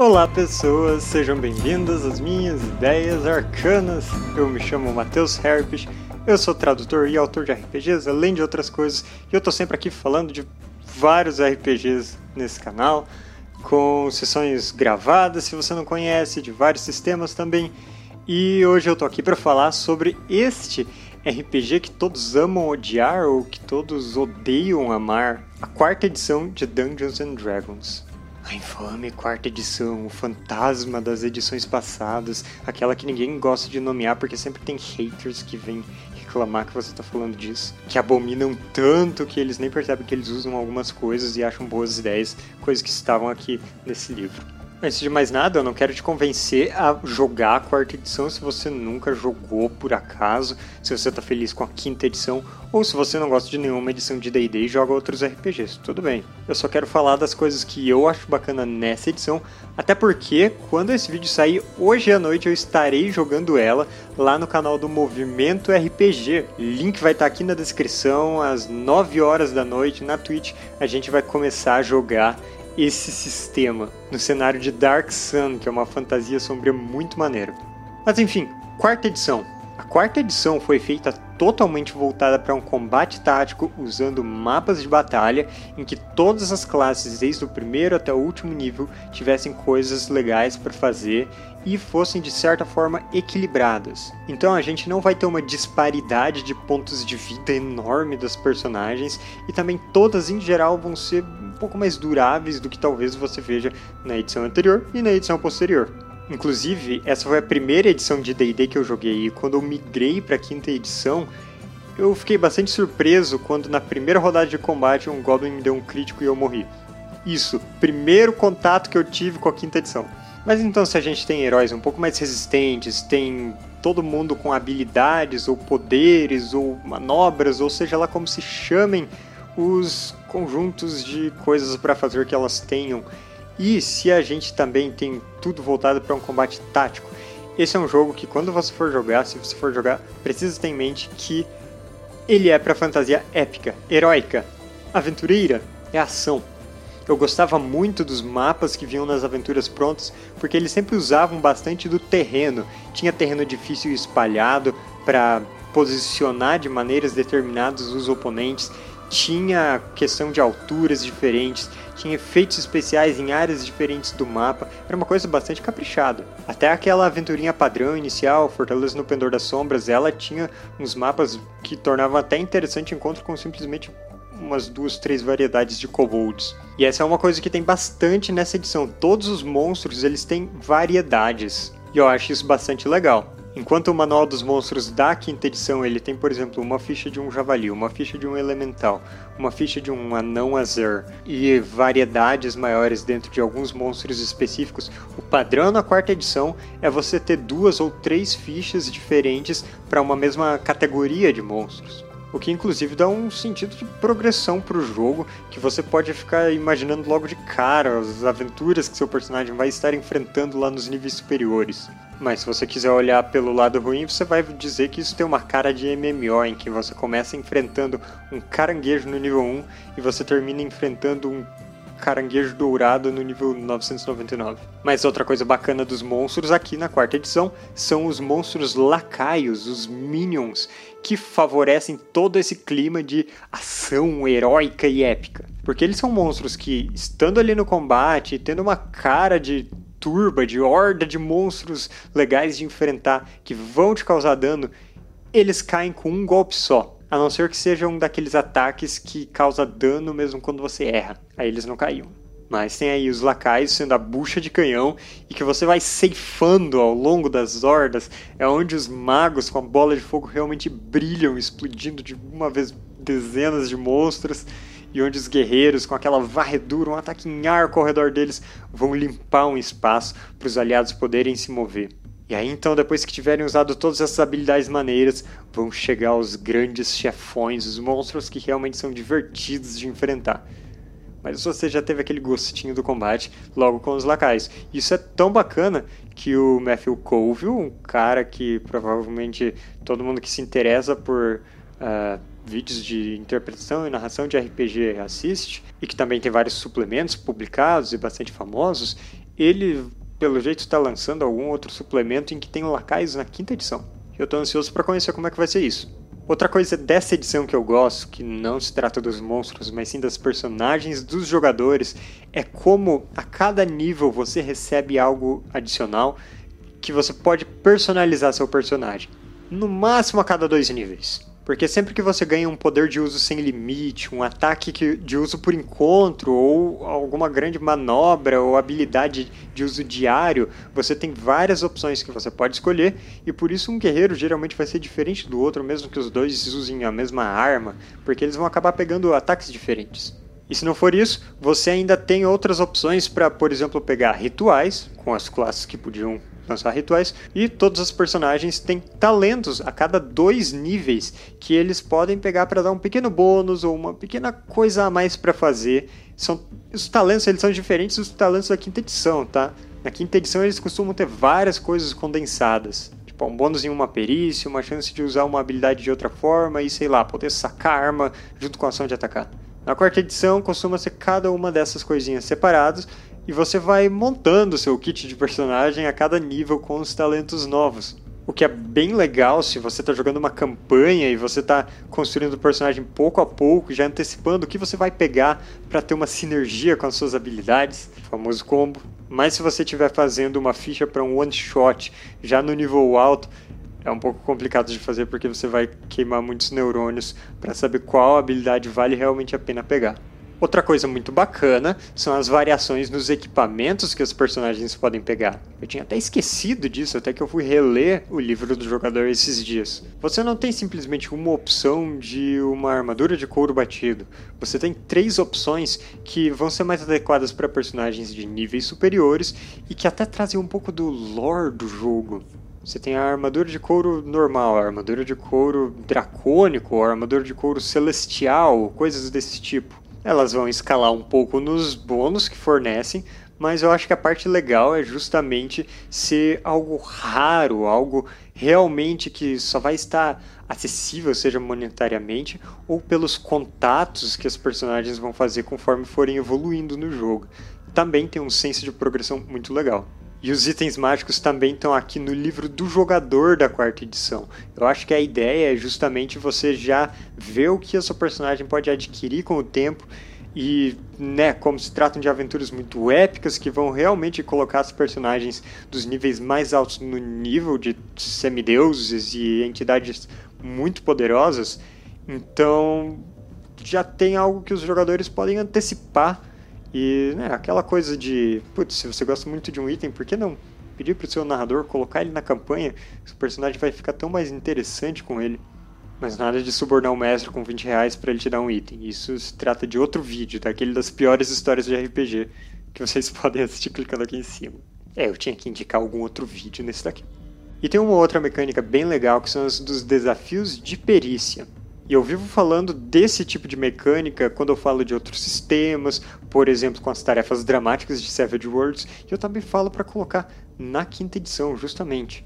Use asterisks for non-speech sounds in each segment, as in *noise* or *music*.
Olá pessoas, sejam bem-vindas às minhas ideias arcanas. Eu me chamo Matheus Herpes, eu sou tradutor e autor de RPGs, além de outras coisas, e eu tô sempre aqui falando de vários RPGs nesse canal, com sessões gravadas, se você não conhece, de vários sistemas também. E hoje eu tô aqui para falar sobre este RPG que todos amam odiar ou que todos odeiam amar, a quarta edição de Dungeons and Dragons. A infame quarta edição, o fantasma das edições passadas, aquela que ninguém gosta de nomear porque sempre tem haters que vêm reclamar que você está falando disso, que abominam tanto que eles nem percebem que eles usam algumas coisas e acham boas ideias, coisas que estavam aqui nesse livro. Antes de mais nada, eu não quero te convencer a jogar a quarta edição se você nunca jogou por acaso, se você está feliz com a quinta edição, ou se você não gosta de nenhuma edição de D&D e joga outros RPGs, tudo bem. Eu só quero falar das coisas que eu acho bacana nessa edição, até porque quando esse vídeo sair hoje à noite eu estarei jogando ela lá no canal do Movimento RPG. Link vai estar aqui na descrição, às 9 horas da noite na Twitch a gente vai começar a jogar esse sistema no cenário de Dark Sun, que é uma fantasia sombria muito maneira. Mas enfim, quarta edição. A quarta edição foi feita totalmente voltada para um combate tático usando mapas de batalha em que todas as classes, desde o primeiro até o último nível, tivessem coisas legais para fazer e fossem de certa forma equilibradas. Então a gente não vai ter uma disparidade de pontos de vida enorme das personagens e também todas em geral vão ser pouco mais duráveis do que talvez você veja na edição anterior e na edição posterior. Inclusive, essa foi a primeira edição de D&D que eu joguei e quando eu migrei para a quinta edição, eu fiquei bastante surpreso quando na primeira rodada de combate um Goblin me deu um crítico e eu morri. Isso, primeiro contato que eu tive com a quinta edição. Mas então se a gente tem heróis um pouco mais resistentes, tem todo mundo com habilidades ou poderes ou manobras, ou seja lá como se chamem os conjuntos de coisas para fazer que elas tenham e se a gente também tem tudo voltado para um combate tático, esse é um jogo que quando você for jogar, se você for jogar, precisa ter em mente que ele é para fantasia épica, heróica, aventureira, é ação. Eu gostava muito dos mapas que vinham nas aventuras prontas, porque eles sempre usavam bastante do terreno. Tinha terreno difícil espalhado para posicionar de maneiras determinadas os oponentes tinha questão de alturas diferentes, tinha efeitos especiais em áreas diferentes do mapa, era uma coisa bastante caprichada. Até aquela aventurinha padrão inicial, Fortaleza no Pendor das Sombras, ela tinha uns mapas que tornavam até interessante o encontro com simplesmente umas duas, três variedades de kobolds. E essa é uma coisa que tem bastante nessa edição. Todos os monstros eles têm variedades. E eu acho isso bastante legal. Enquanto o Manual dos Monstros da quinta edição ele tem, por exemplo, uma ficha de um javali, uma ficha de um elemental, uma ficha de um anão azer e variedades maiores dentro de alguns monstros específicos, o padrão na quarta edição é você ter duas ou três fichas diferentes para uma mesma categoria de monstros. O que inclusive dá um sentido de progressão para o jogo, que você pode ficar imaginando logo de cara as aventuras que seu personagem vai estar enfrentando lá nos níveis superiores. Mas se você quiser olhar pelo lado ruim, você vai dizer que isso tem uma cara de MMO, em que você começa enfrentando um caranguejo no nível 1 e você termina enfrentando um caranguejo dourado no nível 999. Mas outra coisa bacana dos monstros aqui na quarta edição são os monstros lacaios, os minions, que favorecem todo esse clima de ação heróica e épica. Porque eles são monstros que, estando ali no combate, tendo uma cara de turba, de horda de monstros legais de enfrentar que vão te causar dano, eles caem com um golpe só. A não ser que seja um daqueles ataques que causa dano mesmo quando você erra. Aí eles não caíam. Mas tem aí os lacaios sendo a bucha de canhão e que você vai ceifando ao longo das hordas. É onde os magos com a bola de fogo realmente brilham, explodindo de uma vez dezenas de monstros e onde os guerreiros, com aquela varredura, um ataque em arco ao redor deles, vão limpar um espaço para os aliados poderem se mover. E aí então, depois que tiverem usado todas essas habilidades maneiras, vão chegar os grandes chefões, os monstros que realmente são divertidos de enfrentar. Mas você já teve aquele gostinho do combate logo com os lacais. Isso é tão bacana que o Matthew Colville, um cara que provavelmente todo mundo que se interessa por uh, vídeos de interpretação e narração de RPG assiste, e que também tem vários suplementos publicados e bastante famosos, ele, pelo jeito, está lançando algum outro suplemento em que tem lacais na quinta edição. Eu estou ansioso para conhecer como é que vai ser isso. Outra coisa dessa edição que eu gosto, que não se trata dos monstros, mas sim das personagens dos jogadores, é como a cada nível você recebe algo adicional que você pode personalizar seu personagem. No máximo a cada dois níveis. Porque sempre que você ganha um poder de uso sem limite, um ataque que, de uso por encontro, ou alguma grande manobra ou habilidade de uso diário, você tem várias opções que você pode escolher, e por isso um guerreiro geralmente vai ser diferente do outro, mesmo que os dois usem a mesma arma, porque eles vão acabar pegando ataques diferentes. E se não for isso, você ainda tem outras opções para, por exemplo, pegar rituais, com as classes que podiam lançar rituais. E todos os personagens têm talentos a cada dois níveis que eles podem pegar para dar um pequeno bônus ou uma pequena coisa a mais para fazer. São, os talentos eles são diferentes dos talentos da quinta edição, tá? Na quinta edição eles costumam ter várias coisas condensadas. Tipo, um bônus em uma perícia, uma chance de usar uma habilidade de outra forma e, sei lá, poder sacar arma junto com a ação de atacar. Na quarta edição costuma ser cada uma dessas coisinhas separadas e você vai montando seu kit de personagem a cada nível com os talentos novos. O que é bem legal se você está jogando uma campanha e você está construindo o personagem pouco a pouco, já antecipando o que você vai pegar para ter uma sinergia com as suas habilidades, famoso combo. Mas se você estiver fazendo uma ficha para um one shot já no nível alto, é um pouco complicado de fazer porque você vai queimar muitos neurônios para saber qual habilidade vale realmente a pena pegar. Outra coisa muito bacana são as variações nos equipamentos que os personagens podem pegar. Eu tinha até esquecido disso, até que eu fui reler o livro do jogador esses dias. Você não tem simplesmente uma opção de uma armadura de couro batido. Você tem três opções que vão ser mais adequadas para personagens de níveis superiores e que até trazem um pouco do lore do jogo. Você tem a armadura de couro normal, a armadura de couro dracônico, a armadura de couro celestial, coisas desse tipo. Elas vão escalar um pouco nos bônus que fornecem, mas eu acho que a parte legal é justamente ser algo raro, algo realmente que só vai estar acessível, seja monetariamente ou pelos contatos que os personagens vão fazer conforme forem evoluindo no jogo. Também tem um senso de progressão muito legal. E os itens mágicos também estão aqui no livro do jogador da quarta edição. Eu acho que a ideia é justamente você já ver o que a sua personagem pode adquirir com o tempo e, né, como se tratam de aventuras muito épicas que vão realmente colocar os personagens dos níveis mais altos no nível de semideuses e entidades muito poderosas, então já tem algo que os jogadores podem antecipar e né, aquela coisa de, putz, se você gosta muito de um item, por que não pedir para o seu narrador colocar ele na campanha? O personagem vai ficar tão mais interessante com ele. Mas nada de subornar o mestre com 20 reais para ele te dar um item. Isso se trata de outro vídeo, daquele das piores histórias de RPG, que vocês *laughs* podem assistir clicando aqui em cima. É, eu tinha que indicar algum outro vídeo nesse daqui. E tem uma outra mecânica bem legal que são os dos desafios de perícia. E eu vivo falando desse tipo de mecânica quando eu falo de outros sistemas, por exemplo, com as tarefas dramáticas de Savage Worlds, e eu também falo para colocar na quinta edição, justamente.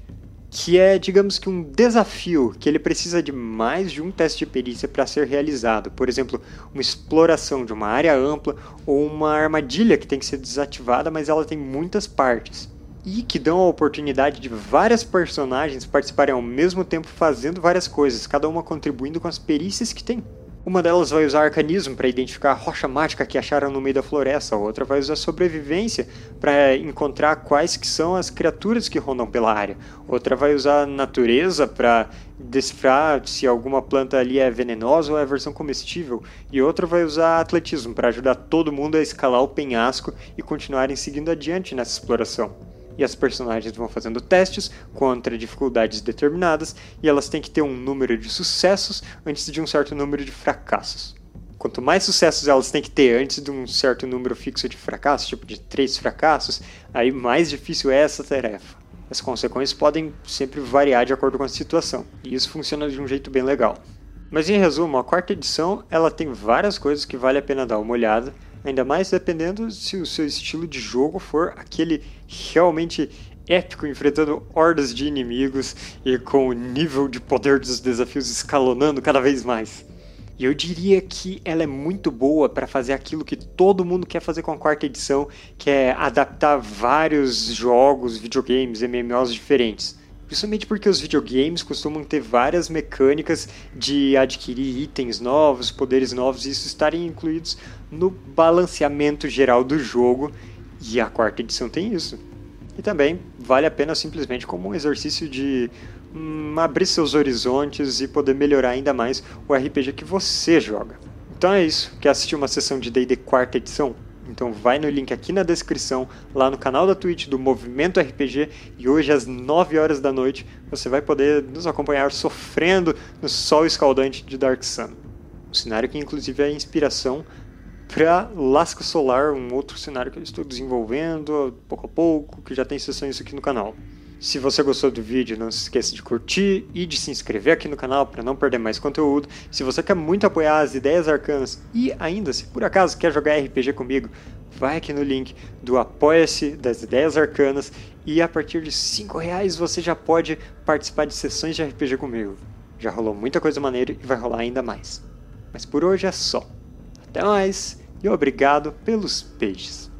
Que é, digamos que, um desafio que ele precisa de mais de um teste de perícia para ser realizado. Por exemplo, uma exploração de uma área ampla ou uma armadilha que tem que ser desativada, mas ela tem muitas partes e que dão a oportunidade de várias personagens participarem ao mesmo tempo fazendo várias coisas, cada uma contribuindo com as perícias que tem. Uma delas vai usar arcanismo para identificar a rocha mágica que acharam no meio da floresta, a outra vai usar sobrevivência para encontrar quais que são as criaturas que rondam pela área, outra vai usar natureza para decifrar se alguma planta ali é venenosa ou é versão comestível, e outra vai usar atletismo para ajudar todo mundo a escalar o penhasco e continuarem seguindo adiante nessa exploração e as personagens vão fazendo testes contra dificuldades determinadas e elas têm que ter um número de sucessos antes de um certo número de fracassos. Quanto mais sucessos elas têm que ter antes de um certo número fixo de fracassos, tipo de três fracassos, aí mais difícil é essa tarefa. As consequências podem sempre variar de acordo com a situação, e isso funciona de um jeito bem legal. Mas em resumo, a quarta edição ela tem várias coisas que vale a pena dar uma olhada, Ainda mais dependendo se o seu estilo de jogo for aquele realmente épico, enfrentando hordas de inimigos e com o nível de poder dos desafios escalonando cada vez mais. E eu diria que ela é muito boa para fazer aquilo que todo mundo quer fazer com a quarta edição, que é adaptar vários jogos, videogames, MMOs diferentes. Principalmente porque os videogames costumam ter várias mecânicas de adquirir itens novos, poderes novos, e isso estarem incluídos no balanceamento geral do jogo. E a quarta edição tem isso. E também vale a pena simplesmente como um exercício de hum, abrir seus horizontes e poder melhorar ainda mais o RPG que você joga. Então é isso. Quer assistir uma sessão de D&D quarta edição? Então vai no link aqui na descrição, lá no canal da Twitch do Movimento RPG, e hoje às 9 horas da noite você vai poder nos acompanhar sofrendo no sol escaldante de Dark Sun. Um cenário que inclusive é inspiração para Lasca Solar, um outro cenário que eu estou desenvolvendo pouco a pouco, que já tem sessões aqui no canal. Se você gostou do vídeo, não se esqueça de curtir e de se inscrever aqui no canal para não perder mais conteúdo. Se você quer muito apoiar as ideias arcanas e ainda, se por acaso quer jogar RPG comigo, vai aqui no link do Apoia-se das Ideias Arcanas e a partir de 5 reais você já pode participar de sessões de RPG comigo. Já rolou muita coisa maneira e vai rolar ainda mais. Mas por hoje é só. Até mais e obrigado pelos peixes.